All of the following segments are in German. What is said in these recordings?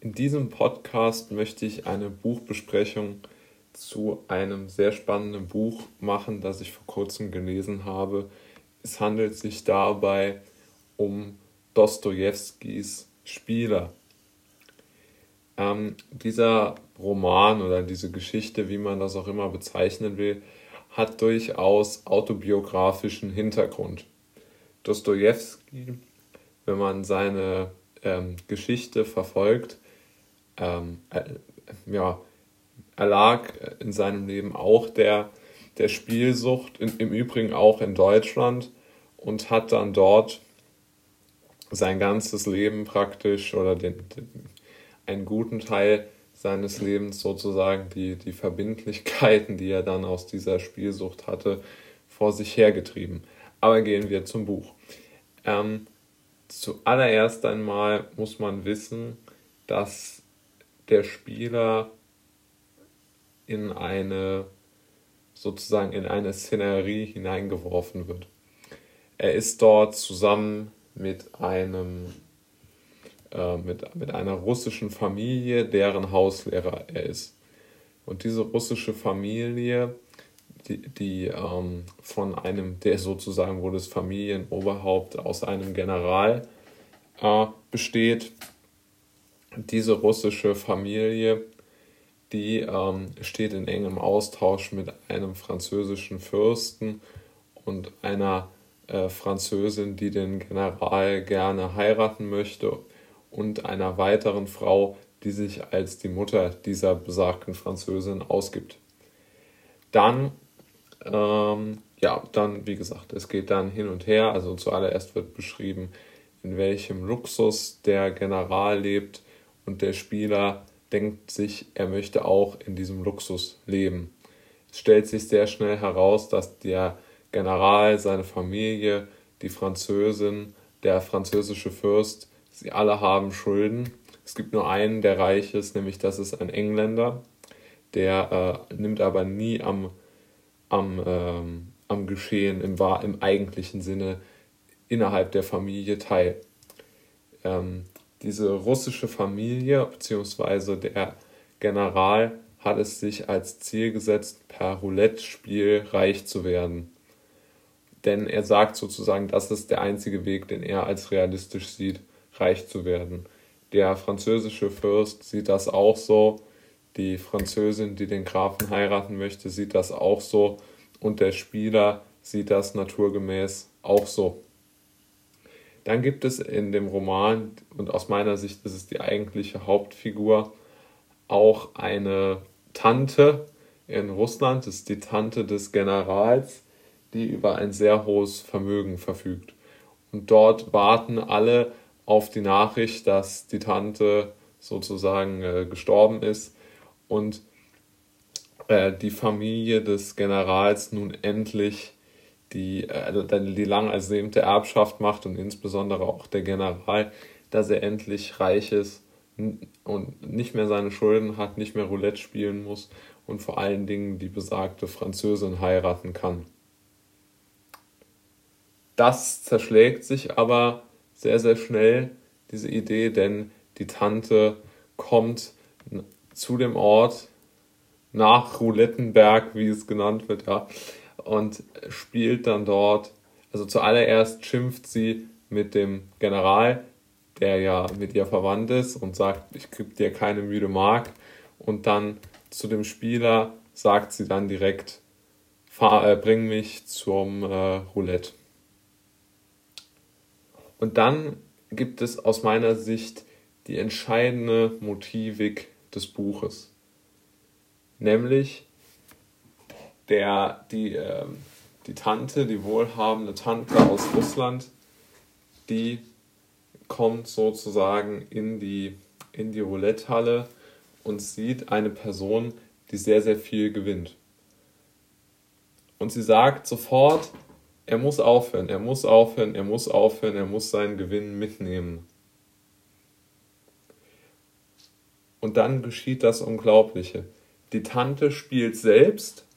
In diesem Podcast möchte ich eine Buchbesprechung zu einem sehr spannenden Buch machen, das ich vor kurzem gelesen habe. Es handelt sich dabei um Dostojewskis Spieler. Ähm, dieser Roman oder diese Geschichte, wie man das auch immer bezeichnen will, hat durchaus autobiografischen Hintergrund. Dostoevsky, wenn man seine ähm, Geschichte verfolgt, ähm, äh, ja, erlag in seinem Leben auch der, der Spielsucht, in, im Übrigen auch in Deutschland, und hat dann dort sein ganzes Leben praktisch oder den, den, einen guten Teil seines Lebens sozusagen die, die Verbindlichkeiten, die er dann aus dieser Spielsucht hatte, vor sich hergetrieben. Aber gehen wir zum Buch. Ähm, zuallererst einmal muss man wissen, dass der Spieler in eine sozusagen in eine Szenerie hineingeworfen wird. Er ist dort zusammen mit einem äh, mit, mit einer russischen Familie, deren Hauslehrer er ist. Und diese russische Familie, die, die ähm, von einem, der sozusagen wohl das Familienoberhaupt aus einem General äh, besteht, diese russische Familie, die ähm, steht in engem Austausch mit einem französischen Fürsten und einer äh, Französin, die den General gerne heiraten möchte und einer weiteren Frau, die sich als die Mutter dieser besagten Französin ausgibt. Dann, ähm, ja, dann, wie gesagt, es geht dann hin und her. Also zuallererst wird beschrieben, in welchem Luxus der General lebt und der Spieler denkt sich, er möchte auch in diesem Luxus leben. Es stellt sich sehr schnell heraus, dass der General, seine Familie, die Französin, der französische Fürst Sie alle haben Schulden. Es gibt nur einen, der reich ist, nämlich das ist ein Engländer. Der äh, nimmt aber nie am, am, ähm, am Geschehen im, im eigentlichen Sinne innerhalb der Familie teil. Ähm, diese russische Familie bzw. der General hat es sich als Ziel gesetzt, per Roulette-Spiel reich zu werden. Denn er sagt sozusagen, das ist der einzige Weg, den er als realistisch sieht reich zu werden. Der französische Fürst sieht das auch so. Die Französin, die den Grafen heiraten möchte, sieht das auch so. Und der Spieler sieht das naturgemäß auch so. Dann gibt es in dem Roman, und aus meiner Sicht ist es die eigentliche Hauptfigur, auch eine Tante in Russland, das ist die Tante des Generals, die über ein sehr hohes Vermögen verfügt. Und dort warten alle auf die Nachricht, dass die Tante sozusagen äh, gestorben ist und äh, die Familie des Generals nun endlich die, äh, die lang ersehnte Erbschaft macht und insbesondere auch der General, dass er endlich reich ist und nicht mehr seine Schulden hat, nicht mehr Roulette spielen muss und vor allen Dingen die besagte Französin heiraten kann. Das zerschlägt sich aber sehr, sehr schnell, diese Idee, denn die Tante kommt zu dem Ort nach Roulettenberg, wie es genannt wird, ja, und spielt dann dort, also zuallererst schimpft sie mit dem General, der ja mit ihr verwandt ist und sagt, ich gebe dir keine müde Mark und dann zu dem Spieler sagt sie dann direkt, fahr, äh, bring mich zum äh, Roulette. Und dann gibt es aus meiner Sicht die entscheidende Motivik des Buches. Nämlich der, die, äh, die Tante, die wohlhabende Tante aus Russland, die kommt sozusagen in die, in die Roulette-Halle und sieht eine Person, die sehr, sehr viel gewinnt. Und sie sagt sofort, er muss aufhören, er muss aufhören, er muss aufhören, er muss seinen Gewinn mitnehmen. Und dann geschieht das Unglaubliche. Die Tante spielt selbst,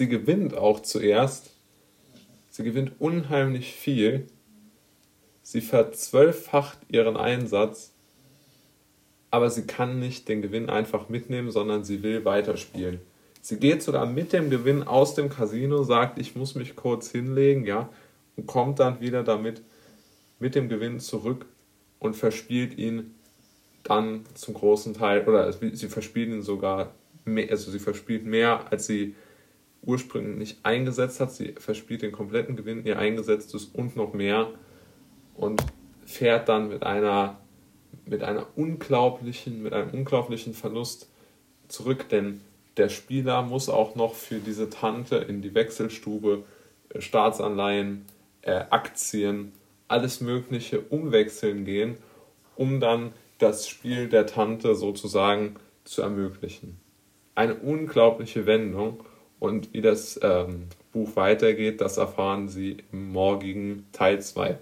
sie gewinnt auch zuerst, sie gewinnt unheimlich viel, sie verzwölffacht ihren Einsatz. Aber sie kann nicht den Gewinn einfach mitnehmen, sondern sie will weiterspielen. Sie geht sogar mit dem Gewinn aus dem Casino, sagt, ich muss mich kurz hinlegen, ja, und kommt dann wieder damit mit dem Gewinn zurück und verspielt ihn dann zum großen Teil, oder sie verspielt ihn sogar mehr, also sie verspielt mehr, als sie ursprünglich eingesetzt hat. Sie verspielt den kompletten Gewinn, ihr eingesetztes und noch mehr und fährt dann mit einer mit einer unglaublichen, mit einem unglaublichen Verlust zurück, denn der Spieler muss auch noch für diese Tante in die Wechselstube äh, Staatsanleihen, äh, Aktien, alles Mögliche umwechseln gehen, um dann das Spiel der Tante sozusagen zu ermöglichen. Eine unglaubliche Wendung und wie das ähm, Buch weitergeht, das erfahren Sie im morgigen Teil 2.